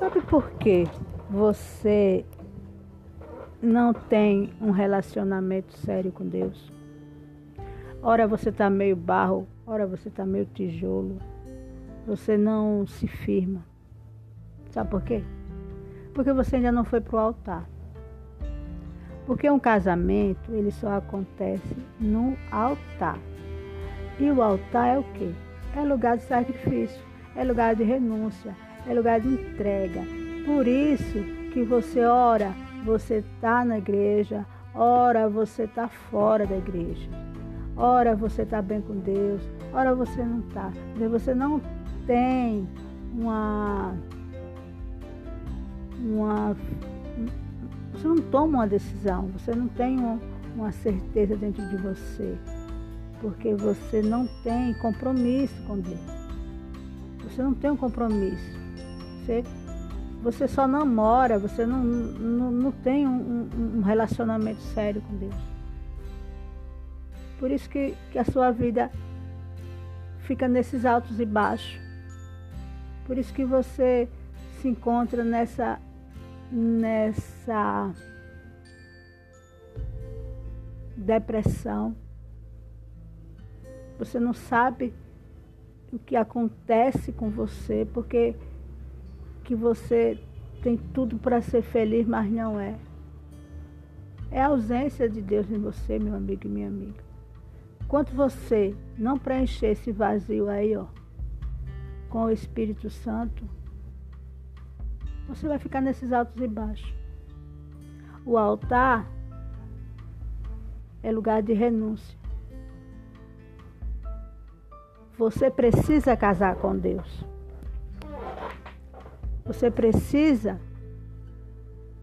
Sabe por que você não tem um relacionamento sério com Deus? Ora você está meio barro, ora você está meio tijolo. Você não se firma. Sabe por quê? Porque você ainda não foi para o altar. Porque um casamento, ele só acontece no altar. E o altar é o quê? É lugar de sacrifício, é lugar de renúncia, é lugar de entrega. Por isso que você ora, você está na igreja, ora você está fora da igreja. Ora você está bem com Deus, ora você não está. Você não tem uma, uma. Você não toma uma decisão, você não tem uma certeza dentro de você. Porque você não tem compromisso com Deus. Você não tem um compromisso. Você, você só namora, você não, não, não tem um, um relacionamento sério com Deus. Por isso que, que a sua vida fica nesses altos e baixos. Por isso que você se encontra nessa nessa depressão. Você não sabe o que acontece com você porque que você tem tudo para ser feliz, mas não é. É a ausência de Deus em você, meu amigo e minha amiga. Enquanto você não preencher esse vazio aí, ó, com o Espírito Santo, você vai ficar nesses altos e baixos. O altar é lugar de renúncia. Você precisa casar com Deus. Você precisa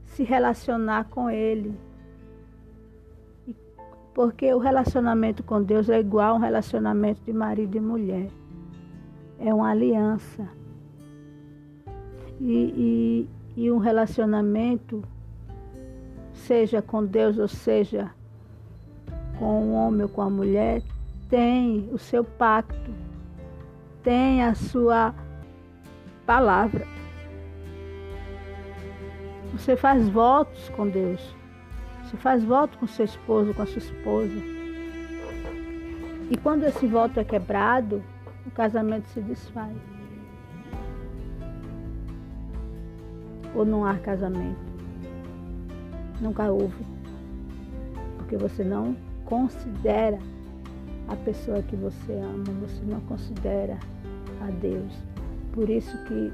se relacionar com Ele. Porque o relacionamento com Deus é igual a um relacionamento de marido e mulher. É uma aliança. E, e, e um relacionamento, seja com Deus ou seja com o homem ou com a mulher, tem o seu pacto, tem a sua palavra. Você faz votos com Deus. Você faz voto com seu esposo, com a sua esposa. E quando esse voto é quebrado, o casamento se desfaz. Ou não há casamento. Nunca houve. Porque você não considera a pessoa que você ama, você não considera a Deus. Por isso que,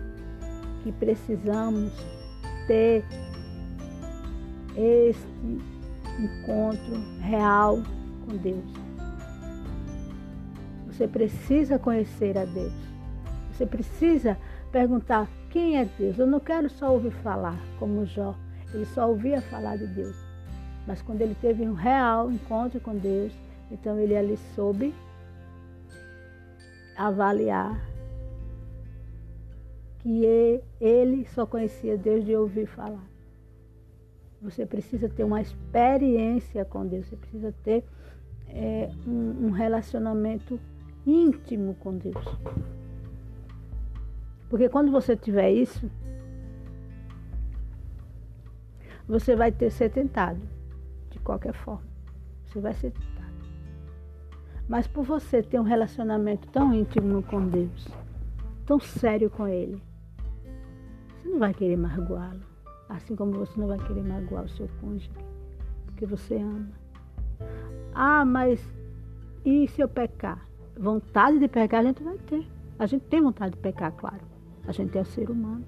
que precisamos ter este encontro real com Deus. Você precisa conhecer a Deus. Você precisa perguntar quem é Deus. Eu não quero só ouvir falar, como Jó. Ele só ouvia falar de Deus. Mas quando ele teve um real encontro com Deus, então ele ali soube avaliar que ele só conhecia Deus de ouvir falar. Você precisa ter uma experiência com Deus, você precisa ter é, um, um relacionamento íntimo com Deus. Porque quando você tiver isso, você vai ter ser tentado, de qualquer forma. Você vai ser tentado. Mas por você ter um relacionamento tão íntimo com Deus, tão sério com Ele, você não vai querer magoá-lo. Assim como você não vai querer magoar o seu cônjuge, porque você ama. Ah, mas e se eu pecar? Vontade de pecar a gente vai ter. A gente tem vontade de pecar, claro. A gente é o ser humano.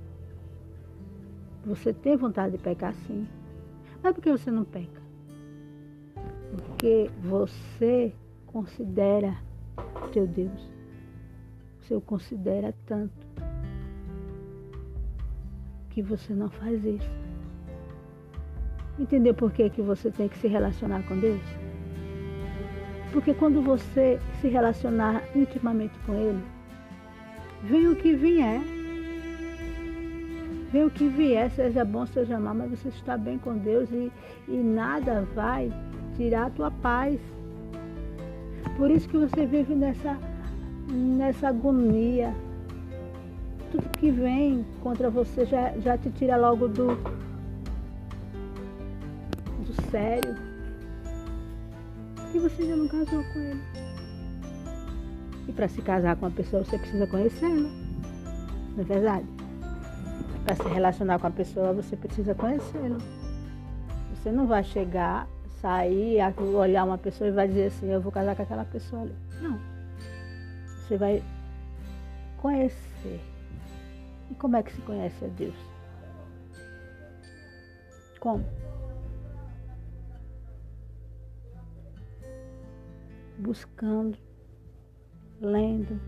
Você tem vontade de pecar sim. Mas por que você não peca? Porque você considera teu Deus. Você o considera tanto que você não faz isso. Entendeu por que, que você tem que se relacionar com Deus? Porque quando você se relacionar intimamente com Ele, vem o que vier. Vem o que vier, seja bom, seja mal, mas você está bem com Deus e, e nada vai tirar a tua paz. Por isso que você vive nessa, nessa agonia, tudo que vem contra você já, já te tira logo do, do sério. Porque você ainda não casou com ele. E para se casar com uma pessoa, você precisa conhecê-la. Não é verdade? Para se relacionar com a pessoa, você precisa conhecê-la. Você não vai chegar, sair, olhar uma pessoa e vai dizer assim, eu vou casar com aquela pessoa ali. Não. Você vai conhecer. E como é que se conhece a Deus? Como? Buscando, lendo,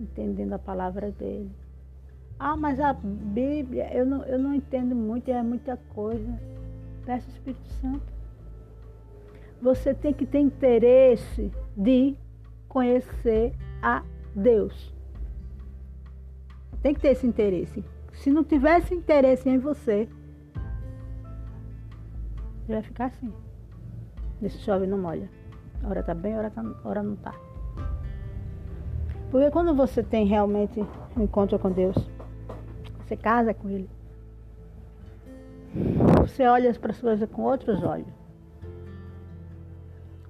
entendendo a palavra dele. Ah, mas a Bíblia, eu não, eu não entendo muito, é muita coisa. Peça o Espírito Santo. Você tem que ter interesse de conhecer a Deus. Tem que ter esse interesse. Se não tivesse interesse em você, você vai ficar assim. Nesse chove não molha. Hora tá bem, hora, tá, hora não tá. Porque quando você tem realmente um encontro com Deus, você casa com Ele. Você olha para as coisas com outros olhos.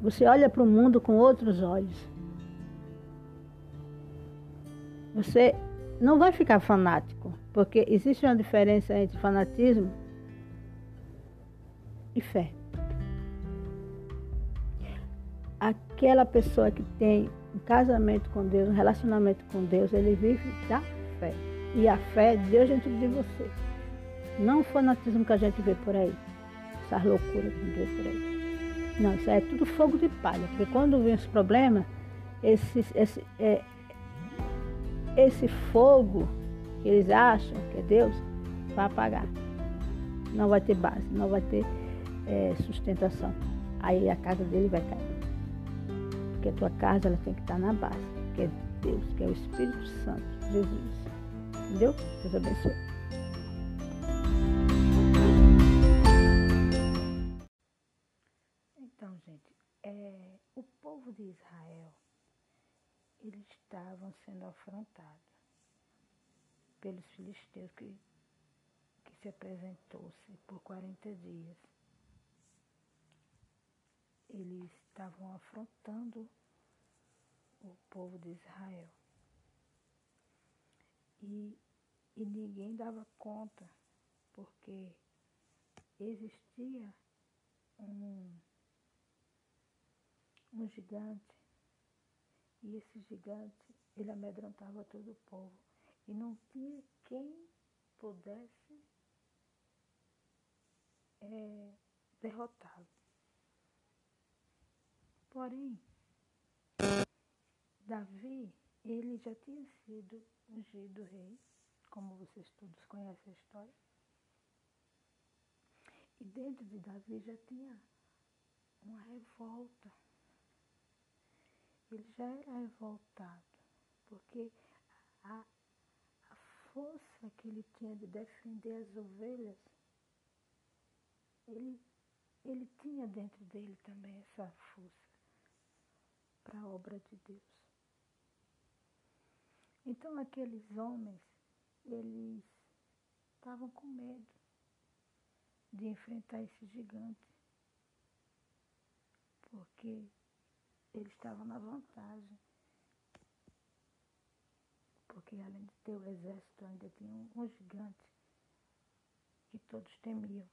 Você olha para o mundo com outros olhos. Você não vai ficar fanático, porque existe uma diferença entre fanatismo e fé. Aquela pessoa que tem um casamento com Deus, um relacionamento com Deus, ele vive da fé. E a fé é Deus dentro de você. Não o fanatismo que a gente vê por aí. Essas loucuras que a gente vê por aí. Não, isso é tudo fogo de palha. Porque quando vem esse problema, esse, esse, é, esse fogo que eles acham que é Deus vai apagar. Não vai ter base, não vai ter é, sustentação. Aí a casa dele vai cair. Porque a tua casa ela tem que estar na base, que é Deus, que é o Espírito Santo, Jesus. Entendeu? Deus abençoe. Então, gente, é, o povo de Israel eles estavam sendo afrontados pelos filisteus que, que se apresentou-se por 40 dias. Eles estavam afrontando o povo de Israel. E, e ninguém dava conta, porque existia um, um gigante e esse gigante, ele amedrontava todo o povo. E não tinha quem pudesse é, derrotá-lo. Porém, Davi, ele já tinha sido ungido rei, como vocês todos conhecem a história. E dentro de Davi já tinha uma revolta ele já era revoltado, porque a, a força que ele tinha de defender as ovelhas, ele, ele tinha dentro dele também essa força para a obra de Deus. Então aqueles homens, eles estavam com medo de enfrentar esse gigante, porque ele estava na vantagem. Porque além de ter o exército, ainda tinha um, um gigante que todos temiam.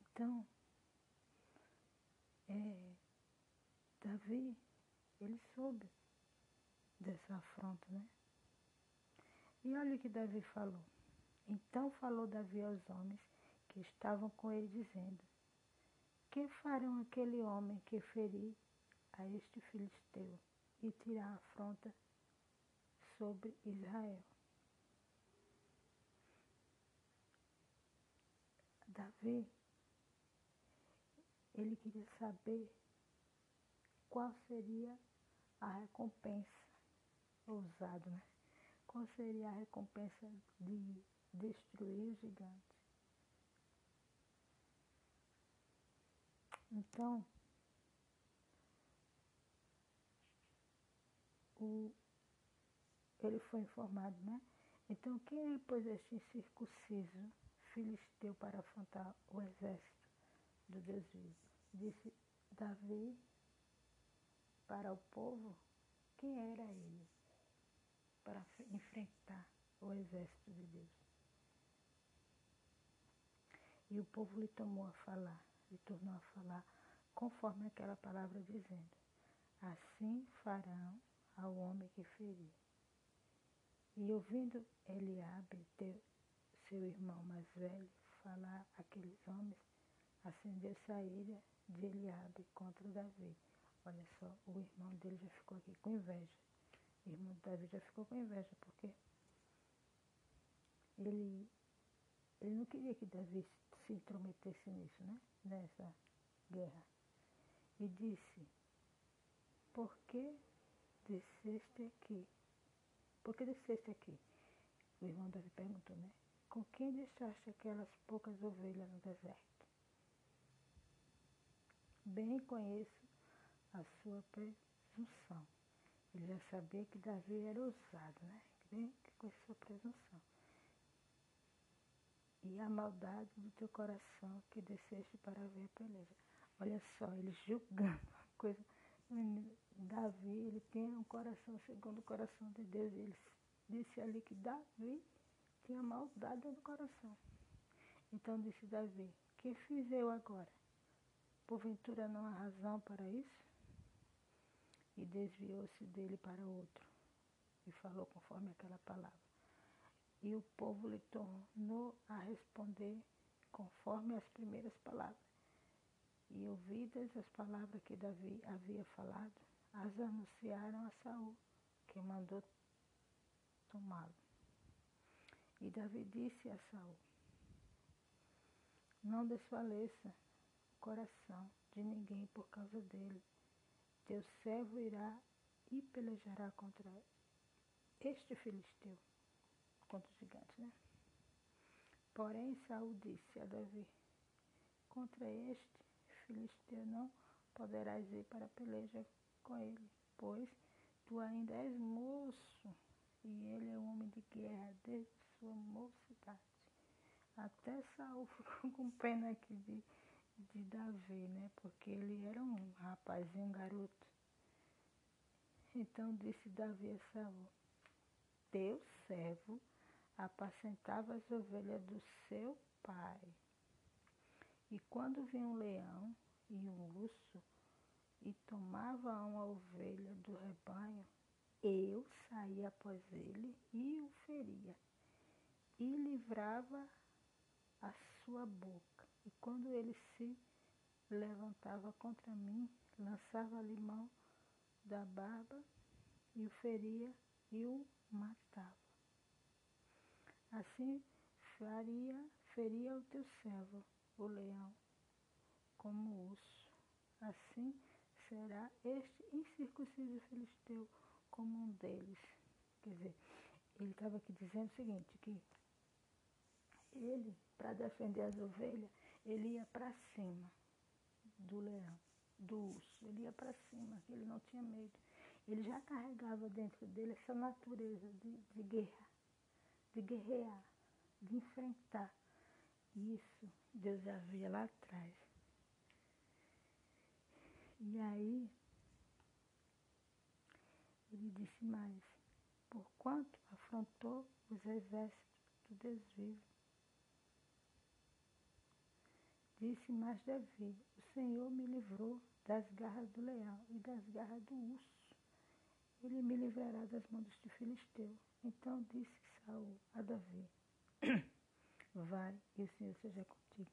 Então, é, Davi, ele soube dessa afronta, né? E olha o que Davi falou. Então falou Davi aos homens que estavam com ele, dizendo: que farão aquele homem que ferir a este filisteu e tirar a afronta sobre Israel? Davi, ele queria saber qual seria a recompensa, ousado, né? Qual seria a recompensa de destruir o gigante? Então, o, ele foi informado, né? Então, quem é, pois, este incircunciso filisteu para afrontar o exército do Deus vivo? Disse Davi para o povo quem era ele para enfrentar o exército de Deus. E o povo lhe tomou a falar, lhe tornou a falar, conforme aquela palavra dizendo: Assim farão ao homem que ferir. E ouvindo Eliabe, seu irmão mais velho, falar aqueles homens, acendeu-se a de Eliabe contra Davi. Olha só, o irmão dele já ficou aqui com inveja. O irmão de Davi já ficou com inveja, porque ele, ele não queria que Davi se intrometesse nisso, né? Nessa guerra. E disse, por que desceste aqui? Por que desceste aqui? O irmão Davi perguntou, né? Com quem deixaste aquelas poucas ovelhas no deserto? Bem conheço a sua presunção. Ele já sabia que Davi era ousado, né? Bem com a sua presunção. E a maldade do teu coração que desceste para ver a peleja. Olha só, ele julgando a coisa. Davi, ele tem um coração segundo o coração de Deus. Ele disse ali que Davi tinha maldade no coração. Então disse Davi, que fiz eu agora? Porventura não há razão para isso? E desviou-se dele para outro e falou conforme aquela palavra. E o povo lhe tornou a responder conforme as primeiras palavras. E ouvidas as palavras que Davi havia falado, as anunciaram a Saul, que mandou tomá-lo. E Davi disse a Saul: Não desfaleça o coração de ninguém por causa dele. Teu servo irá e pelejará contra este filisteu, contra o gigante, né? Porém, Saul disse a Davi: Contra este filisteu não poderás ir para a peleja com ele, pois tu ainda és moço e ele é um homem de guerra desde sua mocidade. Até Saul ficou com pena aqui de, de Davi, né? Porque ele era um rapazinho, um garoto. Então disse Davi a Saul, teu servo apacentava as ovelhas do seu pai. E quando vinha um leão e um urso e tomava uma ovelha do rebanho, eu saía após ele e o feria, e livrava a sua boca. E quando ele se levantava contra mim, lançava-lhe mão da barba e o feria e o matava. Assim faria, feria o teu servo, o leão, como o urso. Assim será este incircunciso filisteu como um deles. Quer dizer, ele estava aqui dizendo o seguinte, que ele, para defender as ovelhas, ele ia para cima do leão, do urso, ele ia para cima, ele não tinha medo. Ele já carregava dentro dele essa natureza de, de guerra, de guerrear, de enfrentar. Isso Deus já via lá atrás. E aí, ele disse mais, porquanto afrontou os exércitos do Deus vivo. Disse mais Davi, o Senhor me livrou das garras do leão e das garras do urso. Ele me livrará das mãos dos filisteus. Então disse Saul a Davi, vai e o Senhor seja contigo.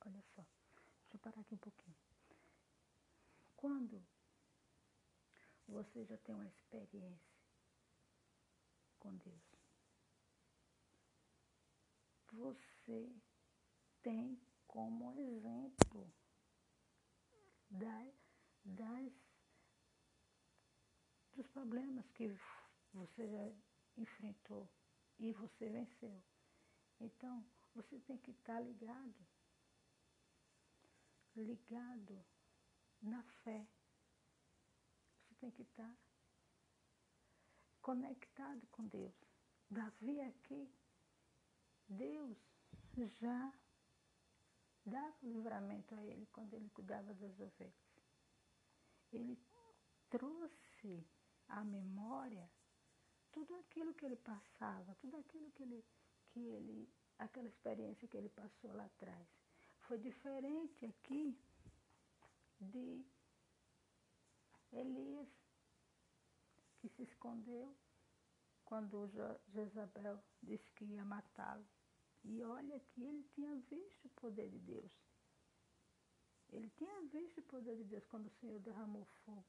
Olha só, deixa eu parar aqui um pouquinho. Quando você já tem uma experiência com Deus. Você tem como exemplo das, das, dos problemas que você já enfrentou e você venceu. Então, você tem que estar ligado, ligado na fé tem que estar conectado com Deus. Davi aqui, Deus já dava o livramento a ele quando ele cuidava das ovelhas. Ele trouxe à memória tudo aquilo que ele passava, tudo aquilo que ele, que ele, aquela experiência que ele passou lá atrás. Foi diferente aqui de Elias, que se escondeu quando Jezabel disse que ia matá-lo. E olha que ele tinha visto o poder de Deus. Ele tinha visto o poder de Deus quando o Senhor derramou fogo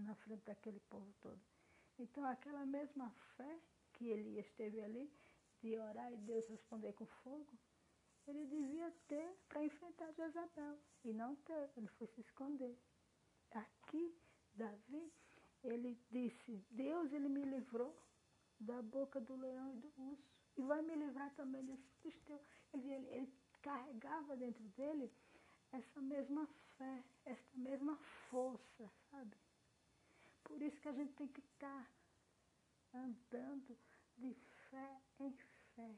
na frente daquele povo todo. Então, aquela mesma fé que ele esteve ali, de orar e Deus responder com fogo, ele devia ter para enfrentar Jezabel. E não teve, ele foi se esconder. Aqui, Davi, ele disse, Deus, ele me livrou da boca do leão e do urso. E vai me livrar também desse filisteu. Ele, ele, ele carregava dentro dele essa mesma fé, essa mesma força, sabe? Por isso que a gente tem que estar andando de fé em fé.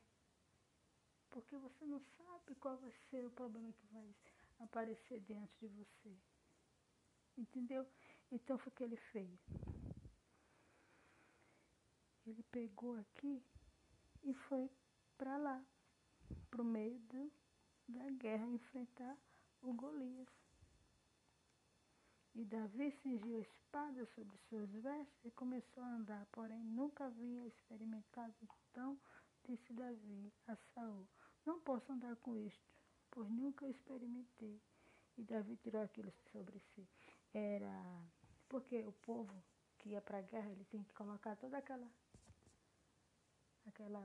Porque você não sabe qual vai ser o problema que vai aparecer diante de você. Entendeu? Então foi o que ele fez. Ele pegou aqui e foi para lá, para o meio do, da guerra, enfrentar o Golias. E Davi cingiu a espada sobre suas vestes e começou a andar, porém nunca havia experimentado então, disse Davi a Saul, não posso andar com isto, pois nunca experimentei. E Davi tirou aquilo sobre si. Era porque o povo que ia para a guerra, ele tinha que colocar toda aquela aquela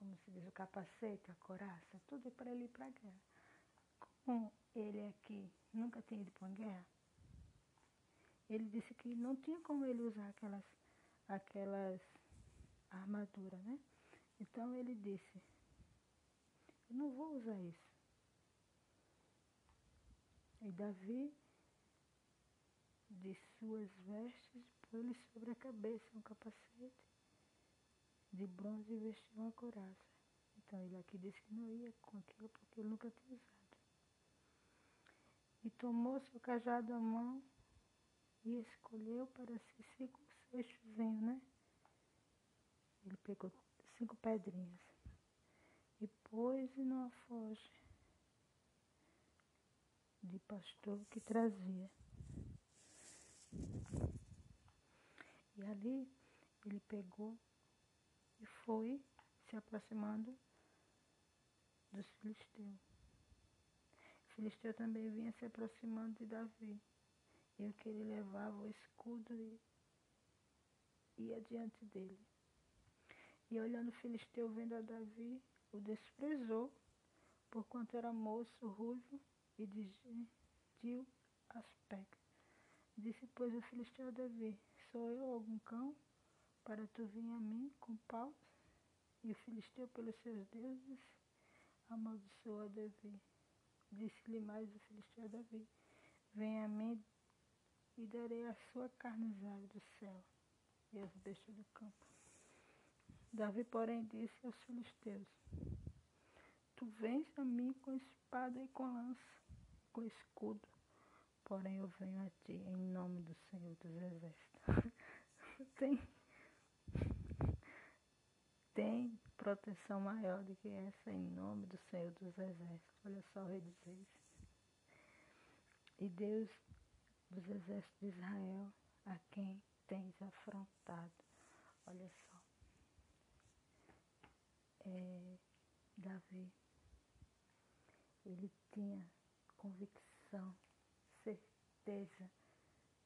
como se diz, o capacete, a coraça, tudo para ele ir para a guerra. Como ele aqui nunca tinha ido para uma guerra, ele disse que não tinha como ele usar aquelas, aquelas armaduras, né? Então ele disse, eu não vou usar isso. E Davi, de suas vestes, pôs-lhe sobre a cabeça um capacete de bronze e vestiu uma coraça. Então ele aqui disse que não ia com aquilo porque ele nunca tinha usado. E tomou seu cajado à mão e escolheu para si cinco seixozinhos, né? Ele pegou cinco pedrinhas e pôs numa foge de pastor que trazia. E ali ele pegou e foi se aproximando dos filisteus. Filisteu também vinha se aproximando de Davi. E o que ele levava o escudo e ia diante dele. E olhando o Filisteu vendo a Davi, o desprezou, porquanto era moço, ruivo e de gentil aspecto. Disse, pois, o Filisteu a Davi, sou eu algum cão, para tu vir a mim com paus? E o Filisteu, pelos seus deuses, amaldiçoou a Davi. Disse-lhe mais o filisteu Davi: Venha a mim e darei a sua carne aves do céu e aos bestas do campo. Davi, porém, disse aos filisteus: Tu vens a mim com espada e com lança, com escudo, porém eu venho a ti em nome do Senhor dos Exércitos. Tem tem proteção maior do que essa em nome do Senhor dos Exércitos. Olha só o rei dos reis. E Deus dos exércitos de Israel, a quem tens afrontado. Olha só. É, Davi, ele tinha convicção, certeza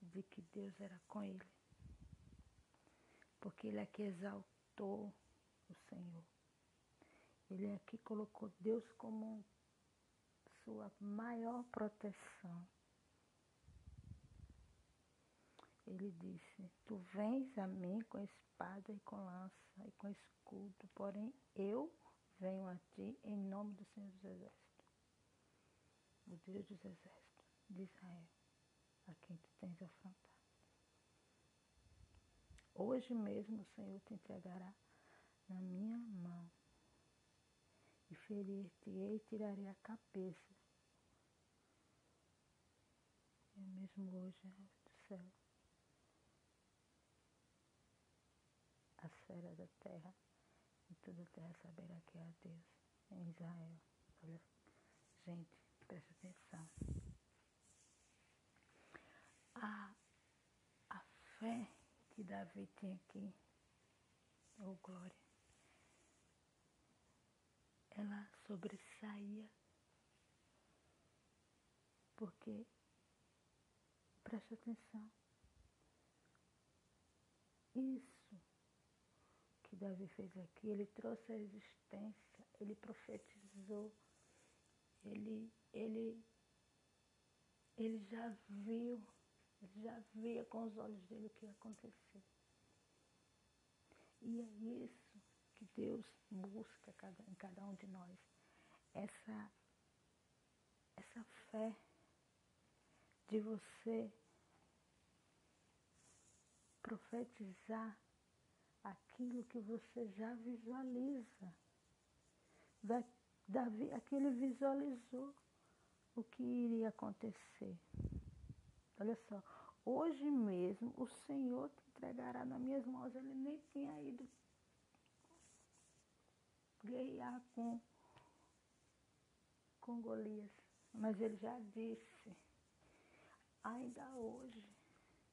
de que Deus era com ele. Porque ele aqui exaltou o Senhor. Ele aqui colocou Deus como sua maior proteção. Ele disse: Tu vens a mim com espada e com lança e com escudo, porém eu venho a ti em nome do Senhor dos Exércitos, o Deus dos Exércitos de Israel. a quem tu tens afrontado. Hoje mesmo o Senhor te entregará na minha mão e ferir-te-ei e tirarei a cabeça. Eu mesmo hoje, do céu, as feras da terra e toda a terra saberá que há Deus em Israel. Olha, gente, presta atenção. A, a fé que Davi tem aqui, oh glória, ela sobressaía, porque, presta atenção, isso que Davi fez aqui, ele trouxe a existência, ele profetizou, ele, ele, ele já viu ele já via com os olhos dele o que ia acontecer. E é isso que Deus busca em cada um de nós. Essa, essa fé de você profetizar aquilo que você já visualiza. Davi, aquele visualizou o que iria acontecer. Olha só, hoje mesmo o Senhor te entregará nas minhas mãos. Ele nem tinha ido guerrear com, com Golias, mas ele já disse, ainda hoje,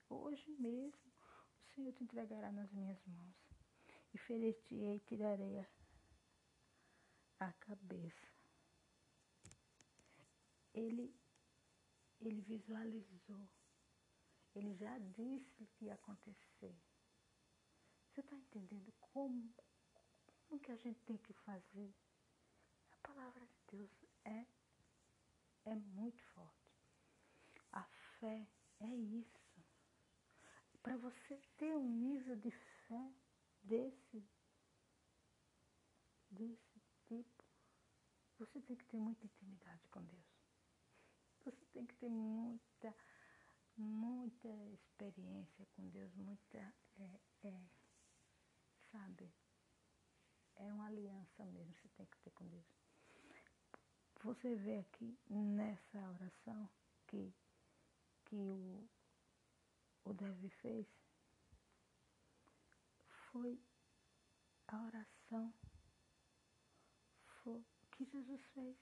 hoje mesmo, o Senhor te entregará nas minhas mãos e ferir-te-ei e tirarei a, cabeça. Ele ele visualizou. Ele já disse o que ia acontecer. Você está entendendo como, como que a gente tem que fazer? A palavra de Deus é, é muito forte. A fé é isso. Para você ter um nível de fé desse, desse tipo, você tem que ter muita intimidade com Deus. Você tem que ter muita, muita experiência com Deus, muita, é, é, sabe? É uma aliança mesmo, você tem que ter com Deus. Você vê aqui nessa oração que, que o, o Davi fez, foi a oração foi, que Jesus fez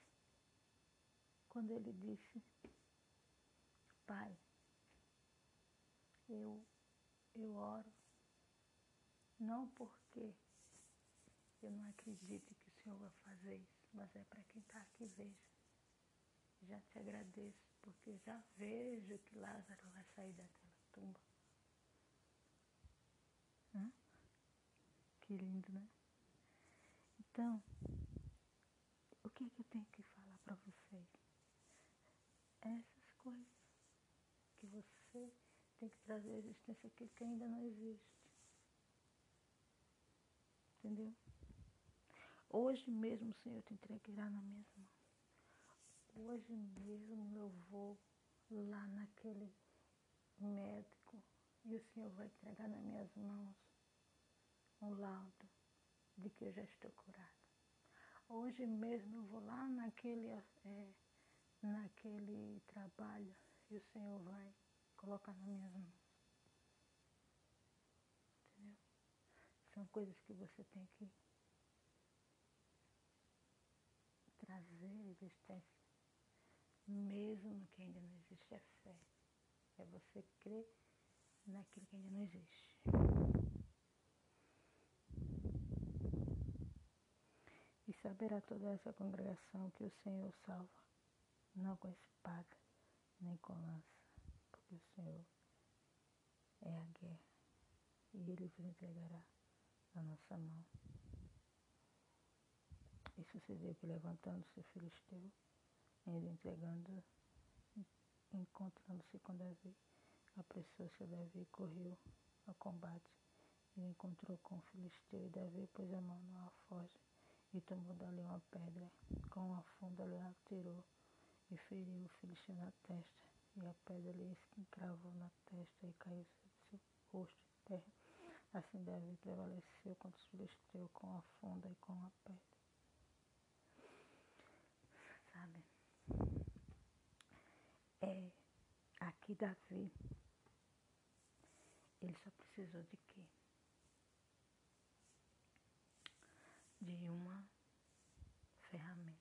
quando ele disse, Pai, eu, eu oro, não porque eu não acredito que o Senhor vai fazer isso, mas é para quem está aqui veja. Já te agradeço, porque já vejo que Lázaro vai sair daquela tumba. Hã? Que lindo, né? Então, o que, é que eu tenho que falar para vocês? essas coisas que você tem que trazer à existência aquilo que ainda não existe. Entendeu? Hoje mesmo Senhor te entregará na minhas mãos. Hoje mesmo eu vou lá naquele médico e o Senhor vai entregar nas minhas mãos um laudo de que eu já estou curada. Hoje mesmo eu vou lá naquele é, naquele trabalho e o Senhor vai colocar nas minhas mãos. Entendeu? São coisas que você tem que trazer existência. Mesmo que ainda não existe a fé. É você crer naquilo que ainda não existe. E saberá toda essa congregação que o Senhor salva não com espada nem com lança, porque o Senhor é a guerra e Ele vos entregará na nossa mão. E sucedeu que levantando-se Filisteu, indo entregando, encontrando-se com Davi, apressou-se a Davi e correu ao combate. Ele encontrou com o Filisteu e Davi pôs a mão no alforje e tomou dali uma pedra, com uma funda lhe tirou e feriu o filisteu na testa e a pedra lhe encravou na testa e caiu seu rosto em terra. Assim Davi prevaleceu contra os filisteus com a funda e com a pedra. Sabe? É, aqui Davi, ele só precisou de quê? De uma ferramenta.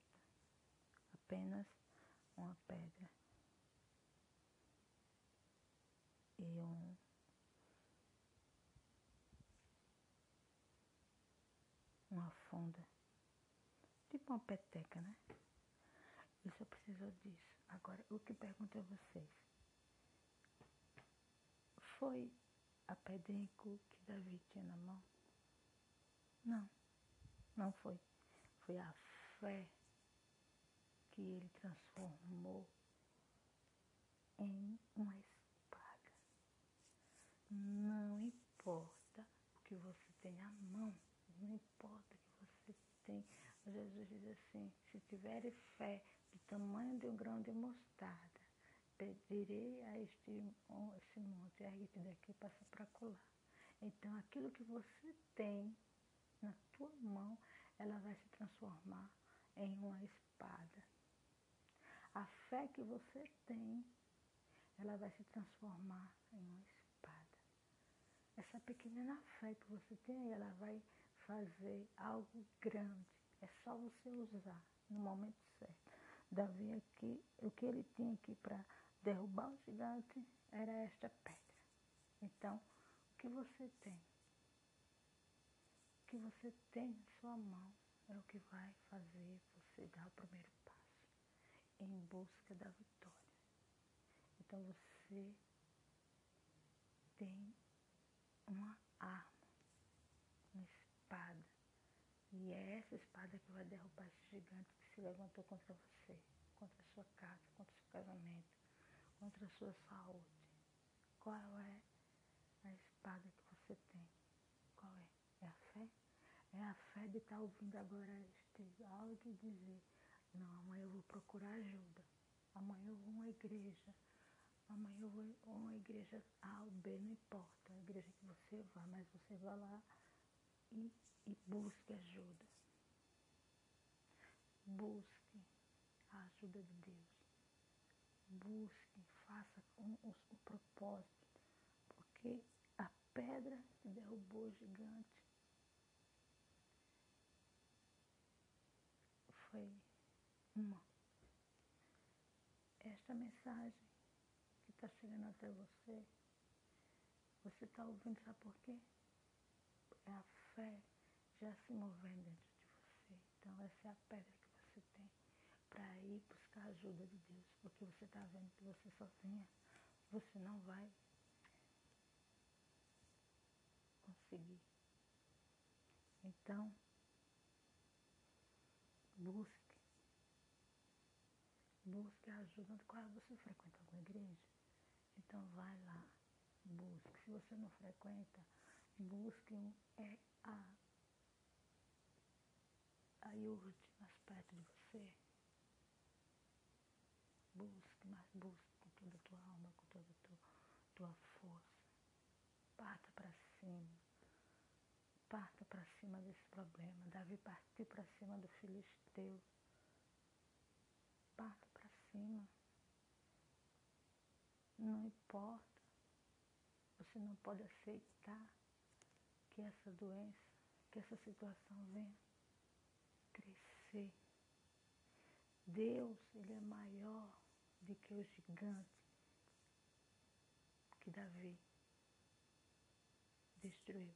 Apenas uma pedra. E um uma funda. Tipo uma peteca, né? Eu só preciso disso. Agora, o que pergunto a vocês? Foi a pedrinha que Davi tinha na mão? Não, não foi. Foi a fé que ele transformou em uma espada. Não importa o que você tem à mão, não importa o que você tem. Jesus diz assim, se tiver fé tamanho de um grão de mostarda, pedirei a este, esse monte, ergue-te daqui e passa para colar. Então aquilo que você tem na tua mão, ela vai se transformar em uma espada. A fé que você tem, ela vai se transformar em uma espada. Essa pequena fé que você tem, ela vai fazer algo grande. É só você usar no momento. Davi aqui, o que ele tinha aqui para derrubar o gigante era esta pedra. Então, o que você tem? O que você tem na sua mão é o que vai fazer você dar o primeiro passo em busca da vitória. Então você tem uma arma, uma espada. E é essa espada que vai derrubar esse gigante se levantou contra você, contra a sua casa, contra o seu casamento, contra a sua saúde. Qual é a espada que você tem? Qual é? É a fé? É a fé de estar ouvindo agora este áudio e dizer, não, amanhã eu vou procurar ajuda. Amanhã eu vou a uma igreja. Amanhã eu vou a uma igreja A ou B, não importa a igreja que você vá, mas você vá lá e, e busque ajuda. Busque a ajuda de Deus. Busque, faça um, um, um propósito. Porque a pedra que derrubou o gigante foi uma. Esta mensagem que está chegando até você, você está ouvindo, sabe por quê? É a fé já se movendo dentro de você. Então essa é a pedra que para ir buscar a ajuda de Deus. Porque você está vendo que você sozinha, você não vai conseguir. Então, busque Busque ajuda. Qual você frequenta alguma igreja? Então vai lá, busque. Se você não frequenta, busque um é a a IURD mais perto de você. Busque, mas busque com toda a tua alma, com toda a tua, tua força. Parta para cima. Parta para cima desse problema. Davi partiu para cima do filisteu parta para cima. Não importa. Você não pode aceitar que essa doença, que essa situação venha crescer. Deus, Ele é maior do que o gigante que Davi destruiu.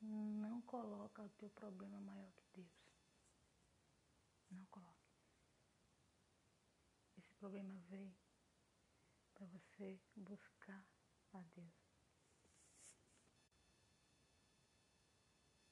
Não coloca o teu problema maior que Deus. Não coloca problema veio para você buscar a Deus.